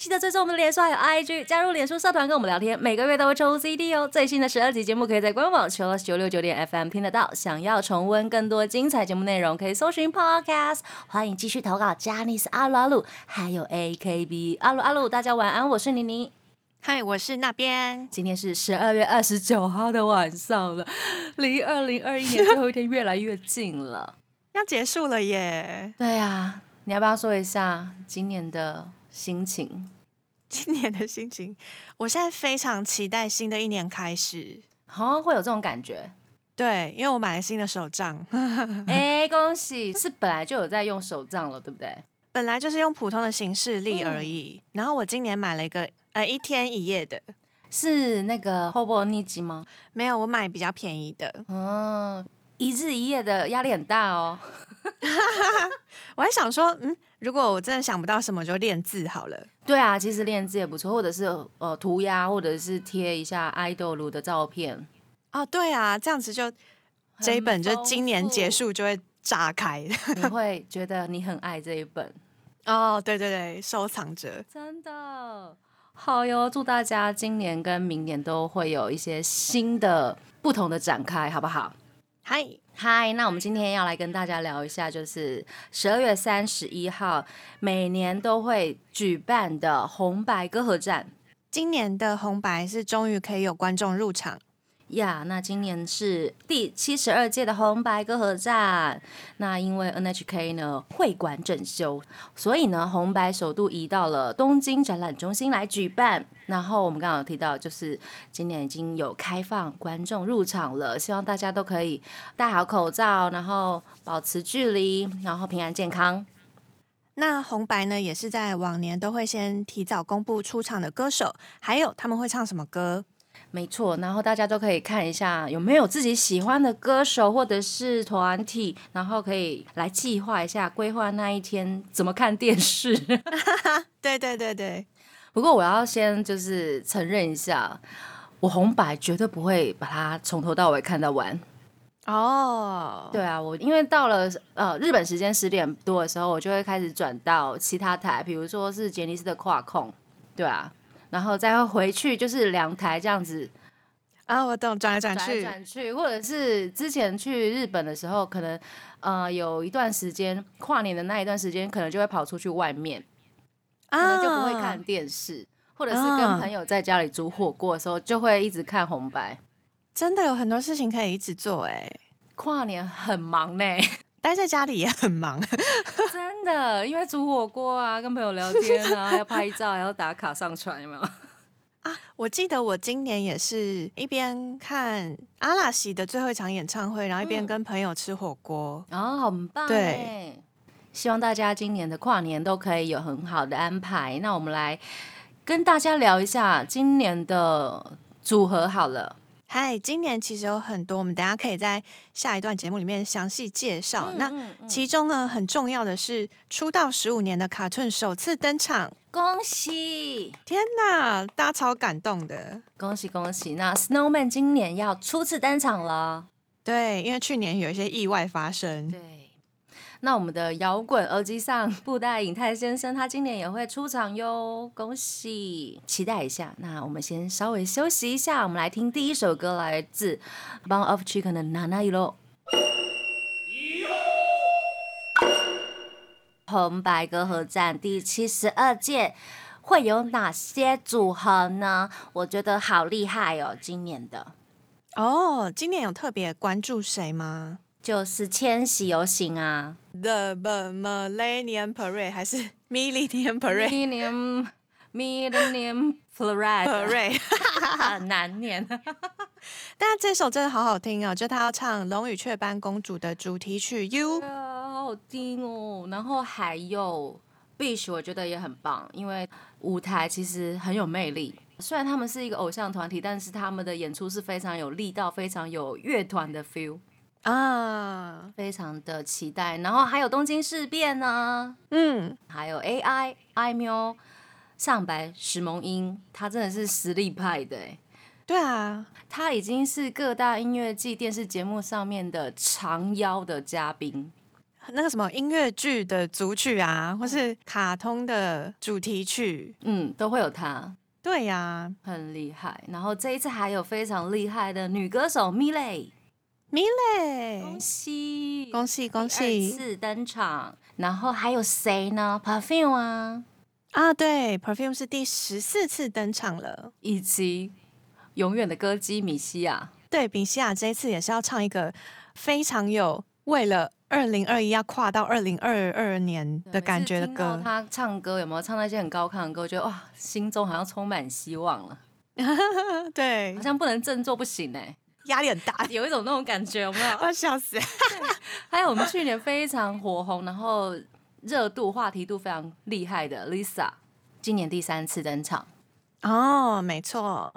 记得追踪我们的脸书还有 IG，加入脸书社团跟我们聊天，每个月都会抽 CD 哦。最新的十二集节目可以在官网 Chillus 九六九点 FM 听得到。想要重温更多精彩节目内容，可以搜寻 Podcast。欢迎继续投稿 j a n i c e 阿鲁阿鲁，还有 AKB 阿鲁阿鲁。大家晚安，我是妮妮。嗨，我是那边。今天是十二月二十九号的晚上了，离二零二一年最后一天越来越近了。要结束了耶！对呀，你要不要说一下今年的心情？今年的心情，我现在非常期待新的一年开始。好像会有这种感觉。对，因为我买了新的手账，哎，恭喜！是本来就有在用手账了，对不对？本来就是用普通的行事历而已。然后我今年买了一个呃一天一夜的，是那个 Hobo 逆机吗？没有，我买比较便宜的。嗯，一日一夜的压力很大哦。我还想说，嗯，如果我真的想不到什么，就练字好了。对啊，其实练字也不错，或者是呃涂鸦，或者是贴一下爱豆卢的照片。哦，对啊，这样子就这一本就今年结束就会炸开。你会觉得你很爱这一本哦，对对对，收藏着，真的好哟！祝大家今年跟明年都会有一些新的不同的展开，好不好？嗨嗨，那我们今天要来跟大家聊一下，就是十二月三十一号每年都会举办的红白歌合战。今年的红白是终于可以有观众入场。呀，那今年是第七十二届的红白歌合战。那因为 NHK 呢会馆整修，所以呢红白首度移到了东京展览中心来举办。然后我们刚刚有提到，就是今年已经有开放观众入场了，希望大家都可以戴好口罩，然后保持距离，然后平安健康。那红白呢也是在往年都会先提早公布出场的歌手，还有他们会唱什么歌。没错，然后大家都可以看一下有没有自己喜欢的歌手或者是团体，然后可以来计划一下规划那一天怎么看电视。对对对对，不过我要先就是承认一下，我红白绝对不会把它从头到尾看到完。哦，对啊，我因为到了呃日本时间十点多的时候，我就会开始转到其他台，比如说是杰尼斯的跨控，对啊。然后再回去就是两台这样子啊，我懂，转来转去，转去，或者是之前去日本的时候，可能呃有一段时间跨年的那一段时间，可能就会跑出去外面，可能就不会看电视，或者是跟朋友在家里煮火锅的时候，就会一直看红白。真的有很多事情可以一直做，哎，跨年很忙呢。待在家里也很忙，真的，因为煮火锅啊，跟朋友聊天啊，要拍照，还要打卡上传，有没有？啊，我记得我今年也是一边看阿拉西的最后一场演唱会，然后一边跟朋友吃火锅，哦，很棒。对，希望大家今年的跨年都可以有很好的安排。那我们来跟大家聊一下今年的组合好了。嗨，今年其实有很多，我们等下可以在下一段节目里面详细介绍。那其中呢，很重要的是出道十五年的卡顿首次登场，恭喜！天哪，大家超感动的，恭喜恭喜！那 Snowman 今年要初次登场了，对，因为去年有一些意外发生，对。那我们的摇滚耳机上布袋影泰先生，他今年也会出场哟，恭喜，期待一下。那我们先稍微休息一下，我们来听第一首歌，来自 bongof Chicken 的《Nana o 红白歌合战第七十二届会有哪些组合呢？我觉得好厉害哦，今年的。哦，今年有特别关注谁吗？就是千禧游行啊，The Millennium Parade 还是 Millennium Parade？Millennium Millennium Parade，很 难念。但这首真的好好听哦，就他要唱《龙与雀斑公主》的主题曲 You，好好听哦。然后还有 Bish，我觉得也很棒，因为舞台其实很有魅力。虽然他们是一个偶像团体，但是他们的演出是非常有力道，非常有乐团的 feel。啊，非常的期待，然后还有东京事变呢，嗯，还有 AI i m u 上白史萌英，他真的是实力派的哎，对啊，他已经是各大音乐季电视节目上面的长腰的嘉宾。那个什么音乐剧的主曲啊，或是卡通的主题曲，嗯，都会有他，对呀、很厉害。然后这一次还有非常厉害的女歌手米蕾，米蕾恭，喜恭喜恭喜次登场。然后还有谁呢？Perfume 啊，啊！对，Perfume 是第十四次登场了。以及永远的歌姬米西亚。对，米西亚这一次也是要唱一个非常有为了二零二一要跨到二零二二年的感觉的歌。他唱歌有没有唱那些很高亢的歌？觉得哇，心中好像充满希望了，对好，像不能振作不行哎，压力很大，有一种那种感觉，有没有？我要笑死。还有我们去年非常火红，然后热度、话题度非常厉害的 Lisa，今年第三次登场。哦，没错。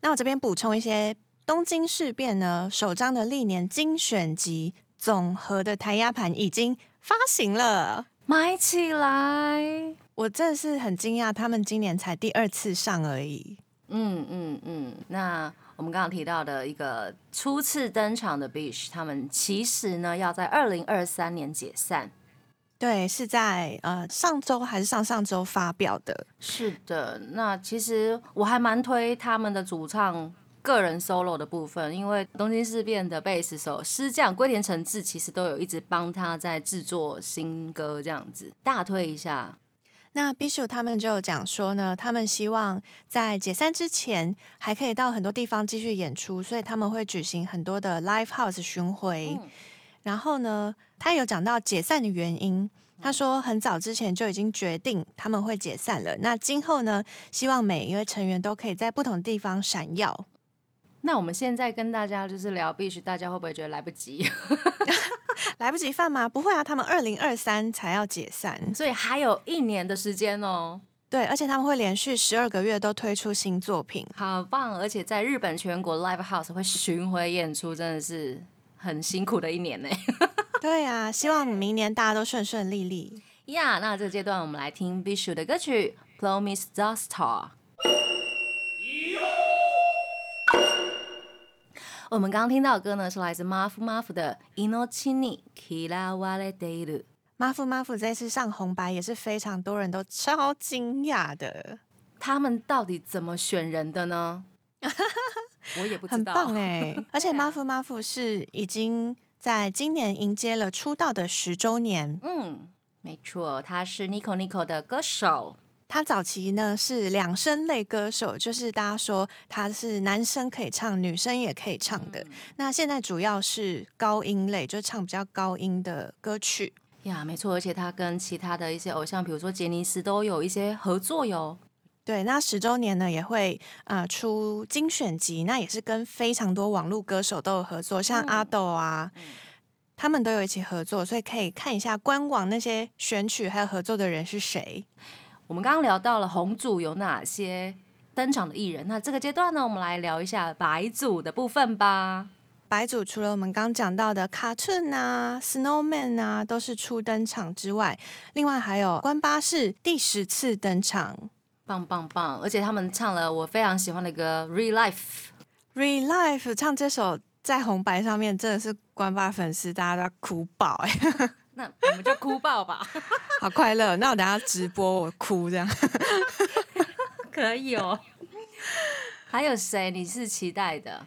那我这边补充一些东京事变呢，首张的历年精选集总和的台压盘已经发行了。买起来！我真的是很惊讶，他们今年才第二次上而已。嗯嗯嗯。那我们刚刚提到的一个初次登场的 Beach，他们其实呢要在二零二三年解散。对，是在呃上周还是上上周发表的。是的，那其实我还蛮推他们的主唱个人 solo 的部分，因为东京事变的贝斯手师匠龟田诚志其实都有一直帮他在制作新歌，这样子大推一下。那 Bishu 他们就有讲说呢，他们希望在解散之前还可以到很多地方继续演出，所以他们会举行很多的 live house 巡回。嗯然后呢，他有讲到解散的原因。他说很早之前就已经决定他们会解散了。那今后呢，希望每一位成员都可以在不同地方闪耀。那我们现在跟大家就是聊 Bish，大家会不会觉得来不及？来不及放吗？不会啊，他们二零二三才要解散。所以还有一年的时间哦，对，而且他们会连续十二个月都推出新作品。好棒！而且在日本全国 live house 会巡回演出，真的是很辛苦的一年呢。对啊，希望明年大家都顺顺利利。呀那这个阶段我们来听 Bishu 的歌曲《Promise the Star》。我们刚刚听到的歌呢，是来自 Maf Maf 的《Inochi ni Kila Wale Deiru》。马夫马夫这次上红白也是非常多人都超惊讶的，他们到底怎么选人的呢？我也不知道很道。棒哎！而且对啊马夫马夫是已经在今年迎接了出道的十周年。嗯，没错，他是 Nico Nico 的歌手。他早期呢是两声类歌手，就是大家说他是男生可以唱，女生也可以唱的。嗯那现在主要是高音类，就唱比较高音的歌曲。呀，没错，而且他跟其他的一些偶像，比如说杰尼斯，都有一些合作哟。对，那十周年呢也会呃出精选集，那也是跟非常多网络歌手都有合作，像嗯阿豆啊，他们都有一起合作，所以可以看一下官网那些选曲还有合作的人是谁。我们刚刚聊到了红组有哪些登场的艺人，那这个阶段呢，我们来聊一下白组的部分吧。白组除了我们刚讲到的卡顿啊、Snowman 啊，都是初登场之外，另外还有关巴士第十次登场棒棒棒！而且他们唱了我非常喜欢的歌《Real Life》。，Real Life 唱这首在红白上面真的是关巴粉丝大家都要哭爆哎、那我们就哭爆吧，好快乐！那我等下直播我哭这样。可以哦。还有谁你是期待的？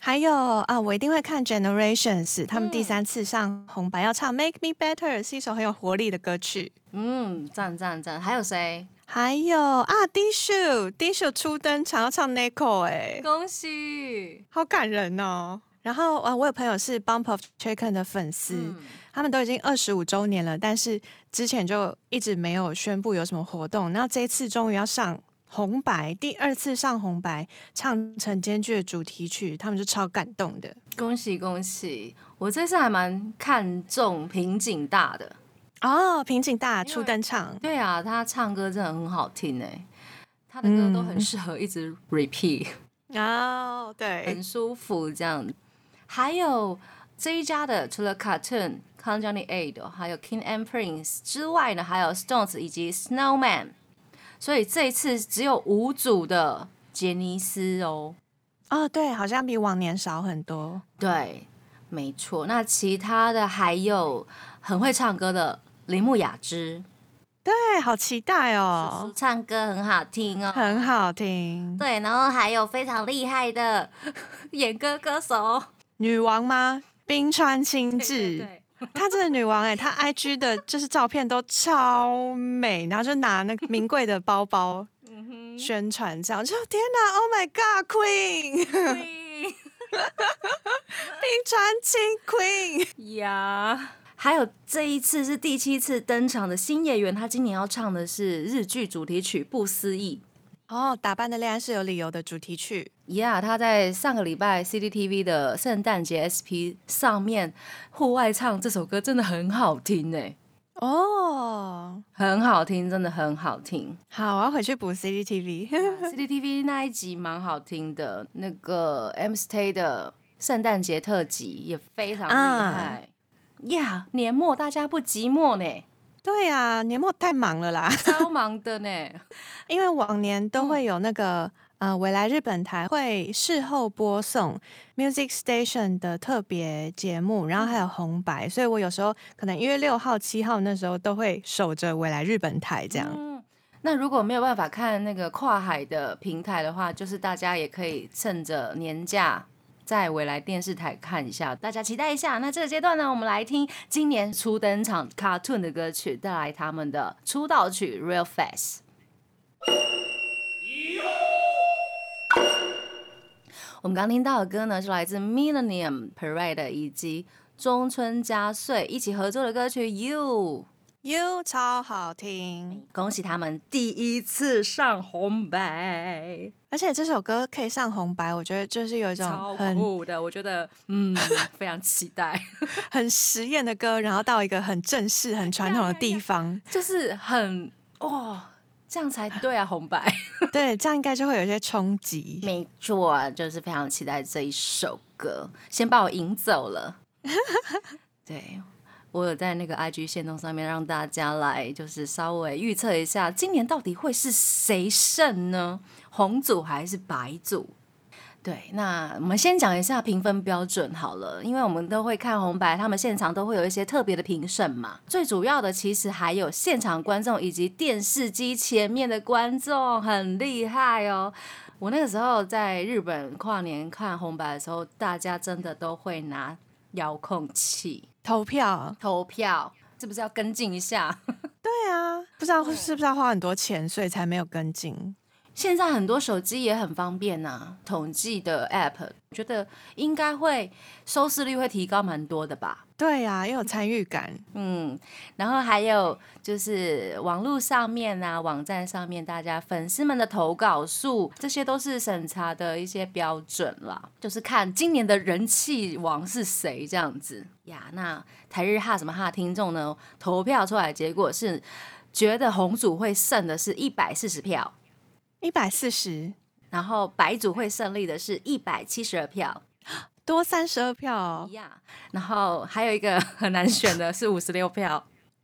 还有啊，我一定会看 Generations，他们第嗯三次上红白要唱《Make Me Better》，是一首很有活力的歌曲。嗯，赞赞赞！还有谁？还有啊 d i s h u d i s h u 初登场要唱 Nico，哎、恭喜！好感人哦。然后啊，我有朋友是 Bump of Chicken 的粉丝，嗯，他们都已经二十五周年了，但是之前就一直没有宣布有什么活动，然后这一次终于要上红白，第二次上红白，唱成间剧的主题曲，他们就超感动的。恭喜恭喜！我这次还蛮看重平井大的。哦，平井大初登场，对啊，他唱歌真的很好听哎，他的歌都很嗯适合一直 repeat，、哦，对很，舒服这样。还有这一家的，除了 Cartoon、c o n j o n y Aid，还有 King and Prince 之外呢，还有 Stones 以及 Snowman。所以这一次只有五组的杰尼斯哦。哦，对，好像比往年少很多。对，没错。那其他的还有很会唱歌的铃木雅之，对，好期待哦，唱歌很好听哦，很好听。对，然后还有非常厉害的演歌歌手女王吗？冰川清对志，她真的女王哎、她 IG 的就是照片都超美，然后就拿那个名贵的包包嗯宣传，这样就天哪，Oh my God，Queen，对 冰川清 Queen，呀。还有这一次是第七次登场的新演员，他今年要唱的是日剧主题曲《不思议》。哦，打扮的恋爱是有理由的主题曲，Yeah，他在上个礼拜 CCTV 的圣诞节 SP 上面户外唱这首歌，真的很好听哎，哦，很好听，真的很好听。好，我要回去补 CCTV。CCTV 那一集蛮好听的，那个 M Stay 的圣诞节特辑也非常厉害。呀年末大家不寂寞呢，对呀、年末太忙了啦，超忙的呢。因为往年都会有那个。呃，未来日本台会事后播送 Music Station 的特别节目，然后还有红白，所以我有时候可能一月六号、七号那时候都会守着未来日本台这样。嗯，那如果没有办法看那个跨海的平台的话，就是大家也可以趁着年假。在未来电视台看一下，大家期待一下。那这个阶段呢，我们来听今年初登场 Cartoon 的歌曲，带来他们的出道曲《Real Fast》。我们刚听到的歌呢，是来自 Millennium Parade 以及中村佳穗一起合作的歌曲《You》。You 超好听，恭喜他们第一次上红白，而且这首歌可以上红白，我觉得就是有一超种很酷的，我觉得嗯 非常期待，很实验的歌，然后到一个很正式、很传统的地方，就是很哇、这样才对啊，红白。对，这样应该就会有一些冲击。没错，就是非常期待这一首歌，先把我引走了。对。我有在那个 IG 线动上面让大家来，就是稍微预测一下，今年到底会是谁胜呢？红组还是白组？对，那我们先讲一下评分标准好了，因为我们都会看红白，他们现场都会有一些特别的评审嘛。最主要的其实还有现场观众以及电视机前面的观众，很厉害哦。我那个时候在日本跨年看红白的时候，大家真的都会拿遥控器投票，投票，是不是要跟进一下？对啊，不知道是不是要花很多钱，所以才没有跟进。现在很多手机也很方便呐、统计的 App，我觉得应该会收视率会提高蛮多的吧。对呀、也有参与感。嗯，然后还有就是网络上面啊，网站上面大家粉丝们的投稿数，这些都是审查的一些标准啦，就是看今年的人气王是谁这样子呀。那台日哈什么哈的听众呢，投票出来的结果是觉得红组会胜的是一百四十票，一百四十然后白组会胜利的是一百七十二票。多三十二票哦呀，然后还有一个很难选的 是五十六票，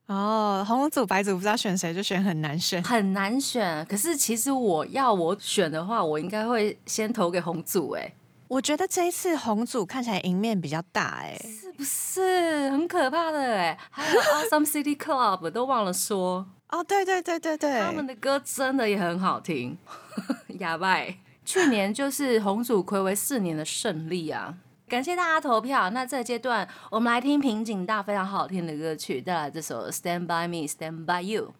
哦，红组白组不知道选谁，就选很难选。很难选。可是其实我要我选的话，我应该会先投给红组，哎，我觉得这一次红组看起来赢面比较大，哎，是不是很可怕的？哎，还有 Awesome City Club 都忘了说，哦，对对对对对，他们的歌真的也很好听，哑巴。去年就是红组暌违四年的胜利啊！感谢大家投票。那这个阶段，我们来听平井大非常好听的歌曲，带来这首《Stand by Me, Stand by You》。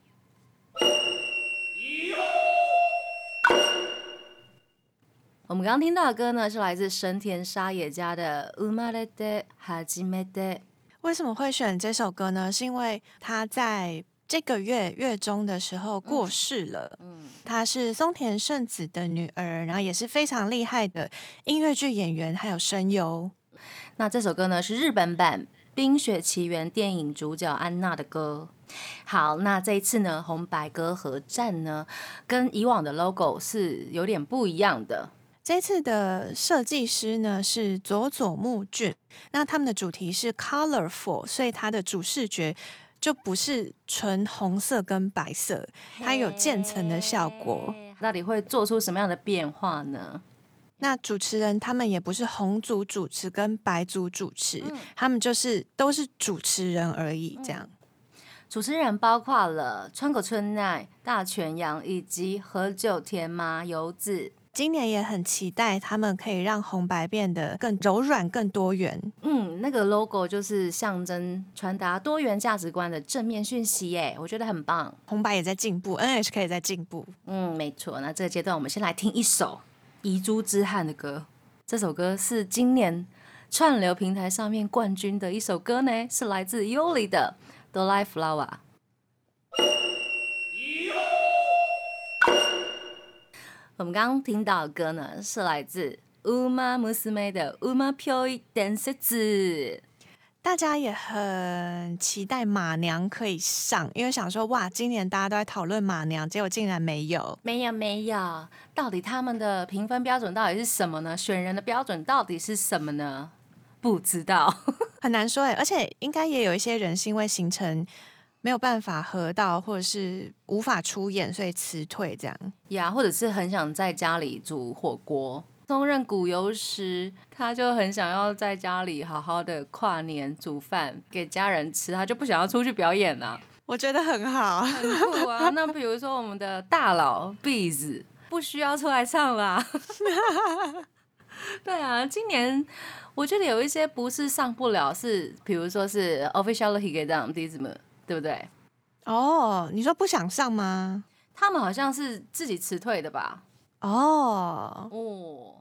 我们刚刚听到的歌呢，是来自神田沙也加的《生まれて初めて》。为什么会选这首歌呢？是因为他在 这个月月中的时候过世了。嗯，她是松田圣子的女儿，然后也是非常厉害的音乐剧演员，还有声优。那这首歌呢是日本版《冰雪奇缘》电影主角安娜的歌。好，那这一次呢，红白歌合战呢，跟以往的 logo 是有点不一样的。这次的设计师呢是佐佐木俊，那他们的主题是 colorful，所以它的主视觉就不是纯红色跟白色，它有渐层的效果。嘿。到底会做出什么样的变化呢？那主持人他们也不是红组主持跟白组主持，嗯他们就是都是主持人而已，这样。主持人包括了川口春奈、大泉洋以及何久田麻由子。今年也很期待他们可以让红白变得更柔软、更多元。嗯，那个 logo 就是象征传达多元价值观的正面讯息，耶，我觉得很棒。红白也在进步，NHK 也在进步。嗯，没错。那这个阶段，我们先来听一首遗珠之憾的歌。这首歌是今年串流平台上面冠军的一首歌呢，是来自 Yuli 的《The Life Flower》。我们刚刚听到的歌呢，是来自 Uma Musume 的 Uma Pyoi Dance 大家也很期待马娘可以上，因为想说哇，今年大家都在讨论马娘，结果竟然没有。没有没有，到底他们的评分标准到底是什么呢？选人的标准到底是什么呢？不知道。很难说哎，而且应该也有一些人是因为行程没有办法合到，或者是无法出演，所以辞退这样。呀或者是很想在家里煮火锅。松任谷由实，他就很想要在家里好好的跨年煮饭给家人吃，他就不想要出去表演啊，我觉得很好，很酷啊。那比如说我们的大佬 Bees 不需要出来唱啦。对啊，今年我觉得有一些不是上不了，是比如说是 official h i g e d o n d i s m 对不对？哦，你说不想上吗？他们好像是自己辞退的吧？哦，哦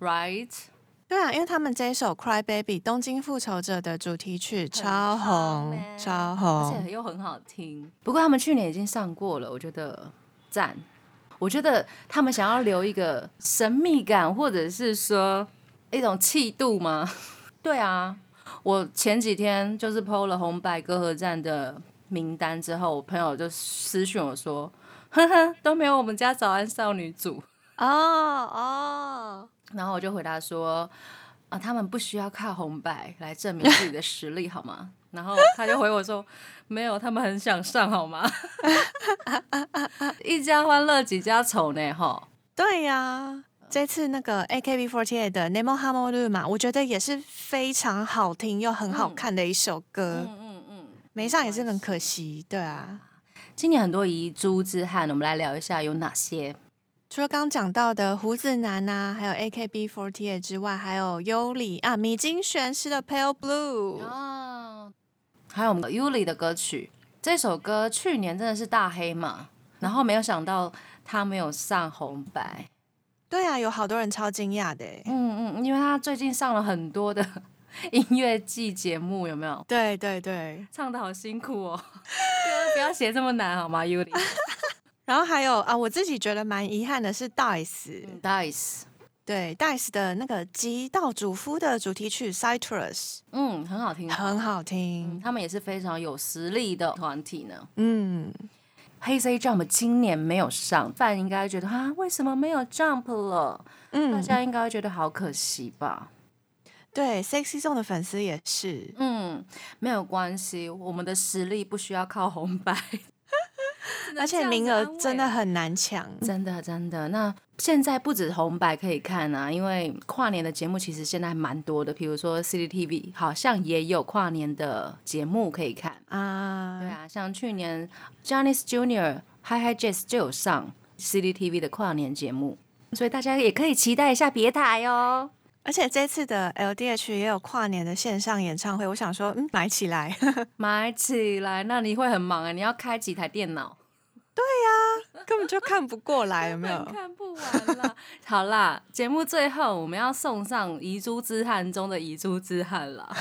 ，right。对啊，因为他们这一首《Cry Baby》东京复仇者的主题曲超红，超红而。且又很好听。不过他们去年已经上过了，我觉得赞。我觉得他们想要留一个神秘感，或者是说一种气度吗？对啊，我前几天就是 PO 了红白歌合战的名单之后，我朋友就私讯我说：“呵呵，都没有我们家早安少女组。哦哦，” 然后我就回答说：“啊，他们不需要靠红白来证明自己的 实力，好吗？”然后他就回我说：“没有，他们很想上，好吗？” 一家欢乐几家愁呢，哈。对呀、这次那个 AKB48 的《Nemo Hamoru》嘛，我觉得也是非常好听又很好看的一首歌，嗯嗯嗯。没上也是很可惜。对啊，今年很多遗珠之憾，我们来聊一下有哪些。除了刚刚讲到的胡子男啊，还有 AKB48 之外，还有优里啊，米津玄师的《Pale Blue》。哦，还有我们的 Yuli 的歌曲，这首歌去年真的是大黑马，然后没有想到他没有上红白。对啊，有好多人超惊讶的欸。嗯嗯，因为他最近上了很多的 音乐季节目，有没有？对对对，唱的好辛苦哦，歌不要写这么难好吗，Yuli？然后还有啊，我自己觉得蛮遗憾的是 Dice，、Dice，对 Dice 的那个极道主夫的主题曲《Citrus》嗯，很好听。很好嗯，听。他们也是非常有实力的团体呢。嗯，黑 C Jump 今年没有上，范应该觉得啊，为什么没有 Jump 了？嗯大嗯，家应该会觉得好可惜吧？对，Sexy Zone 的粉丝也是。嗯，没有关系，我们的实力不需要靠红白，而且名额真的很难抢。真的真的。那现在不止红白可以看啊，因为跨年的节目其实现在还蛮多的，比如说 CCTV 好像也有跨年的节目可以看。啊，对啊，像去年 Johnny's Junior Hi Hi Jazz 就有上 CCTV 的跨年节目，所以大家也可以期待一下别台哦。而且这次的 LDH 也有跨年的线上演唱会，我想说，嗯，买起来。买起来，那你会很忙啊！你要开几台电脑？根本就看不过来，有没有？看不完啦。好啦，节目最后我们要送上遗珠之憾中的遗珠之憾了。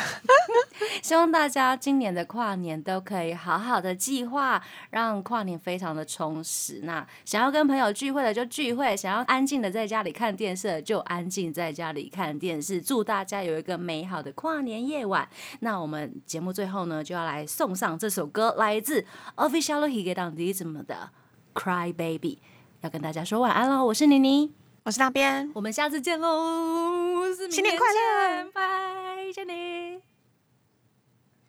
希望大家今年的跨年都可以好好的计划，让跨年非常的充实。那想要跟朋友聚会的就聚会，想要安静的在家里看电视的就安静在家里看电视。祝大家有一个美好的跨年夜晚。那我们节目最后呢，就要来送上这首歌，来自 Official Higedandism 的《Cry Baby》，要跟大家说晚安喽。我是妮妮，我是那边，我们下次见喽，新年快乐见，拜，珍妮。